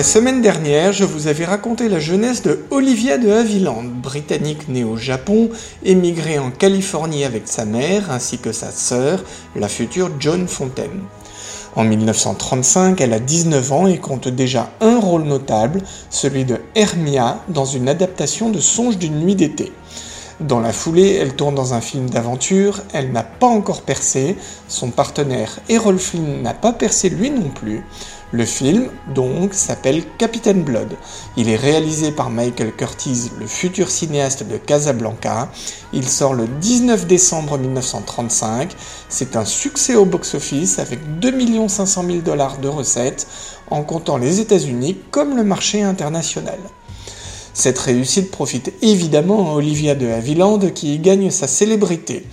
La semaine dernière, je vous avais raconté la jeunesse de Olivia de Havilland, britannique née au Japon, émigrée en Californie avec sa mère ainsi que sa sœur, la future Joan Fontaine. En 1935, elle a 19 ans et compte déjà un rôle notable, celui de Hermia dans une adaptation de Songe d'une nuit d'été. Dans la foulée, elle tourne dans un film d'aventure, elle n'a pas encore percé, son partenaire Errol Flynn n'a pas percé lui non plus. Le film, donc, s'appelle Captain Blood. Il est réalisé par Michael Curtiz, le futur cinéaste de Casablanca. Il sort le 19 décembre 1935. C'est un succès au box-office avec 2 500 000 dollars de recettes, en comptant les États-Unis comme le marché international. Cette réussite profite évidemment à Olivia de Havilland qui y gagne sa célébrité.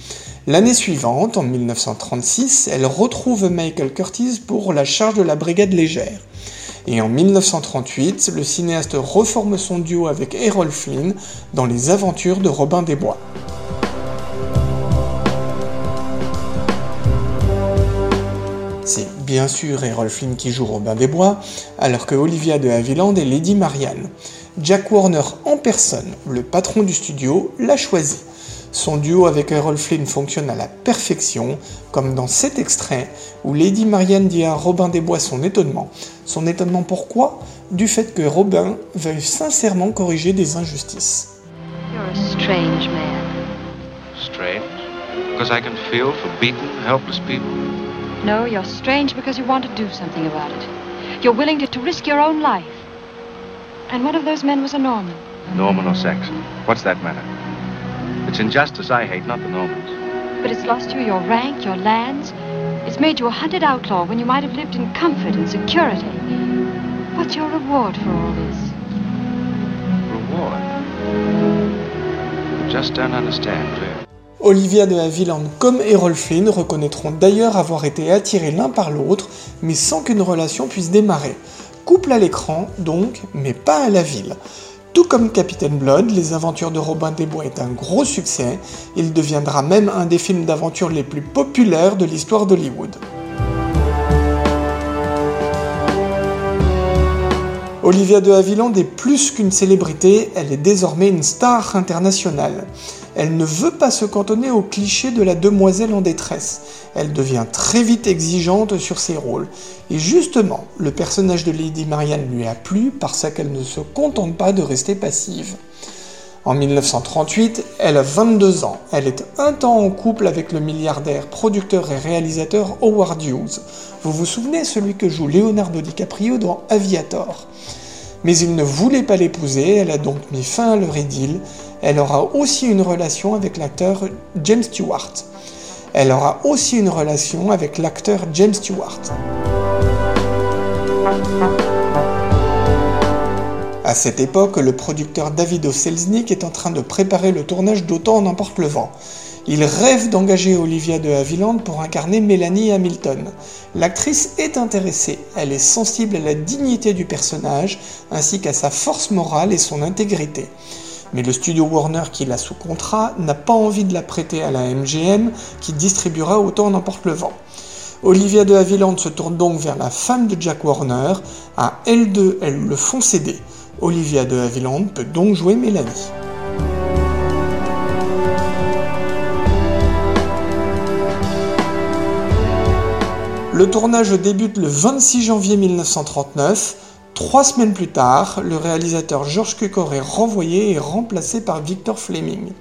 L'année suivante, en 1936, elle retrouve Michael Curtis pour la charge de la brigade légère. Et en 1938, le cinéaste reforme son duo avec Errol Flynn dans Les Aventures de Robin des Bois. C'est bien sûr Errol Flynn qui joue Robin des Bois, alors que Olivia de Havilland est Lady Marianne. Jack Warner en personne, le patron du studio, l'a choisi. Son duo avec Errol Flynn fonctionne à la perfection, comme dans cet extrait où Lady Marianne dit à Robin des Bois son étonnement. Son étonnement pourquoi? Du fait que Robin veuille sincèrement corriger des injustices. You're a strange man. Strange? Because I can feel for beaten, helpless people? No, you're strange because you want to do something about it. You're willing to, to risk your own life. And one of those men was a Norman. Norman or Saxon? What's that matter? It's injustice I hate, not the Normans. But it's lost you your rank, your lands. It's made you a hunted outlaw when you might have lived in comfort and security. What's your reward for all this? Reward? I just don't understand, really. Olivia de Havilland comme Errol Flynn reconnaîtront d'ailleurs avoir été attirés l'un par l'autre, mais sans qu'une relation puisse démarrer. Couple à l'écran, donc, mais pas à la ville. Tout comme Captain Blood, Les Aventures de Robin des Bois est un gros succès, il deviendra même un des films d'aventure les plus populaires de l'histoire d'Hollywood. Olivia de Havilland est plus qu'une célébrité, elle est désormais une star internationale. Elle ne veut pas se cantonner au cliché de la demoiselle en détresse. Elle devient très vite exigeante sur ses rôles. Et justement, le personnage de Lady Marianne lui a plu parce qu'elle ne se contente pas de rester passive. En 1938, elle a 22 ans. Elle est un temps en couple avec le milliardaire, producteur et réalisateur Howard Hughes. Vous vous souvenez, celui que joue Leonardo DiCaprio dans Aviator mais il ne voulait pas l'épouser, elle a donc mis fin à leur idylle. Elle aura aussi une relation avec l'acteur James Stewart. Elle aura aussi une relation avec l'acteur James Stewart. À cette époque, le producteur David Selznick est en train de préparer le tournage d'Autant n'emporte le vent. Il rêve d'engager Olivia de Havilland pour incarner Melanie Hamilton. L'actrice est intéressée, elle est sensible à la dignité du personnage, ainsi qu'à sa force morale et son intégrité. Mais le studio Warner qui l'a sous contrat n'a pas envie de la prêter à la MGM qui distribuera autant n'importe le vent. Olivia de Havilland se tourne donc vers la femme de Jack Warner. À L2, elles le font céder. Olivia de Havilland peut donc jouer Mélanie. Le tournage débute le 26 janvier 1939. Trois semaines plus tard, le réalisateur George Cukor est renvoyé et remplacé par Victor Fleming.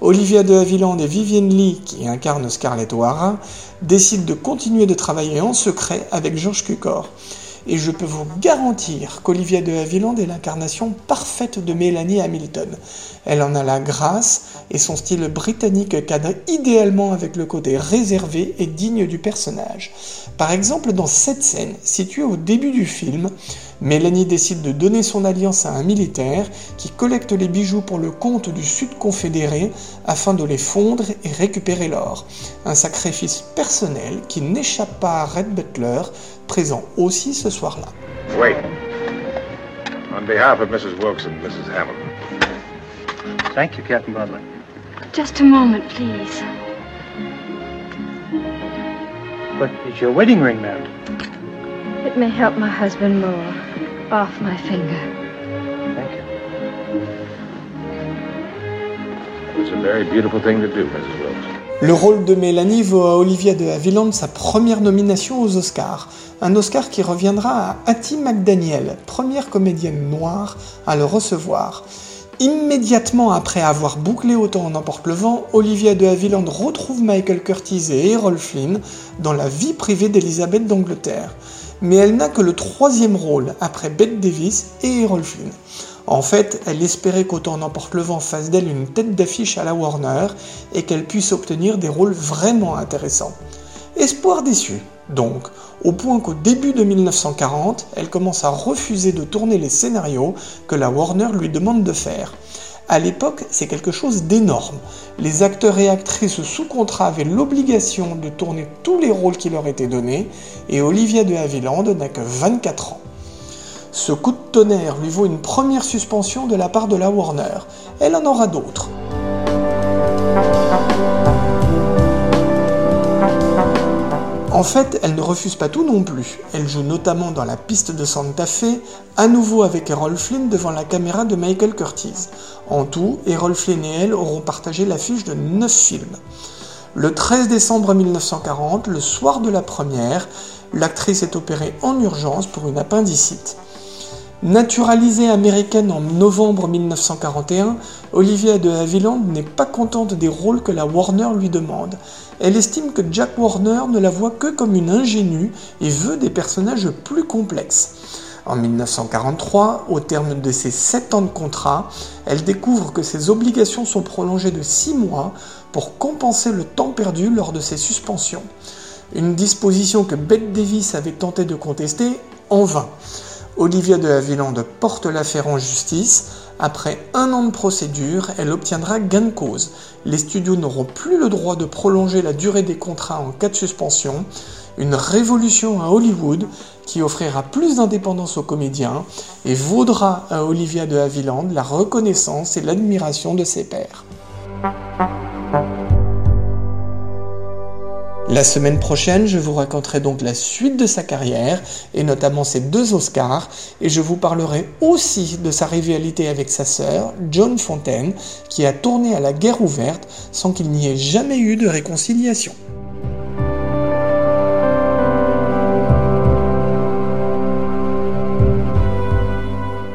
Olivia de Havilland et Vivienne Lee, qui incarnent Scarlett O'Hara, décident de continuer de travailler en secret avec George Cukor. et je peux vous garantir qu'Olivia de Havilland est l'incarnation parfaite de Mélanie Hamilton. Elle en a la grâce et son style britannique cadre idéalement avec le côté réservé et digne du personnage. Par exemple, dans cette scène, située au début du film, Mélanie décide de donner son alliance à un militaire qui collecte les bijoux pour le compte du Sud confédéré afin de les fondre et récupérer l'or. Un sacrifice personnel qui n'échappe pas à Red Butler, présent aussi ce soir-là. Wait. On behalf of Mrs. Wilkes and Mrs. Hamilton. Thank you, Captain Butler. Just a moment, please. But it's your wedding ring, ma'am. It may help my husband more. Off my finger. Thank you. It was a very beautiful thing to do, Mrs. Wilkes. Le rôle de Mélanie vaut à Olivia de Havilland sa première nomination aux Oscars, un Oscar qui reviendra à Hattie McDaniel, première comédienne noire à le recevoir. Immédiatement après avoir bouclé Autant en emporte le vent, Olivia de Havilland retrouve Michael Curtis et Errol Flynn dans la vie privée d'Elisabeth d'Angleterre. Mais elle n'a que le troisième rôle après Bette Davis et Errol Flynn. En fait, elle espérait qu'Autant en emporte le vent fasse d'elle une tête d'affiche à la Warner et qu'elle puisse obtenir des rôles vraiment intéressants. Espoir déçu, donc, au point qu'au début de 1940, elle commence à refuser de tourner les scénarios que la Warner lui demande de faire. À l'époque, c'est quelque chose d'énorme. Les acteurs et actrices sous contrat avaient l'obligation de tourner tous les rôles qui leur étaient donnés, et Olivia de Havilland n'a que 24 ans. Ce coup de tonnerre lui vaut une première suspension de la part de la Warner. Elle en aura d'autres. En fait, elle ne refuse pas tout non plus. Elle joue notamment dans La piste de Santa Fe, à nouveau avec Errol Flynn devant la caméra de Michael Curtis. En tout, Errol Flynn et elle auront partagé l'affiche de 9 films. Le 13 décembre 1940, le soir de la première, l'actrice est opérée en urgence pour une appendicite. Naturalisée américaine en novembre 1941, Olivia de Havilland n'est pas contente des rôles que la Warner lui demande. Elle estime que Jack Warner ne la voit que comme une ingénue et veut des personnages plus complexes. En 1943, au terme de ses 7 ans de contrat, elle découvre que ses obligations sont prolongées de 6 mois pour compenser le temps perdu lors de ses suspensions. Une disposition que Bette Davis avait tenté de contester en vain. Olivia de Havilland porte l'affaire en justice. Après un an de procédure, elle obtiendra gain de cause. Les studios n'auront plus le droit de prolonger la durée des contrats en cas de suspension. Une révolution à Hollywood qui offrira plus d'indépendance aux comédiens et vaudra à Olivia de Havilland la reconnaissance et l'admiration de ses pairs. La semaine prochaine, je vous raconterai donc la suite de sa carrière, et notamment ses deux Oscars, et je vous parlerai aussi de sa rivalité avec sa sœur, John Fontaine, qui a tourné à la guerre ouverte sans qu'il n'y ait jamais eu de réconciliation.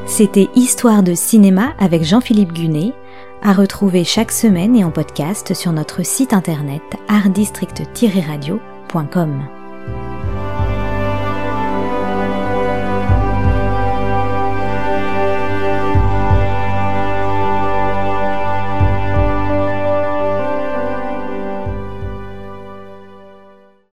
C'était Histoire de cinéma avec Jean-Philippe Gunet, à retrouver chaque semaine et en podcast sur notre site internet artdistrict-radio.com.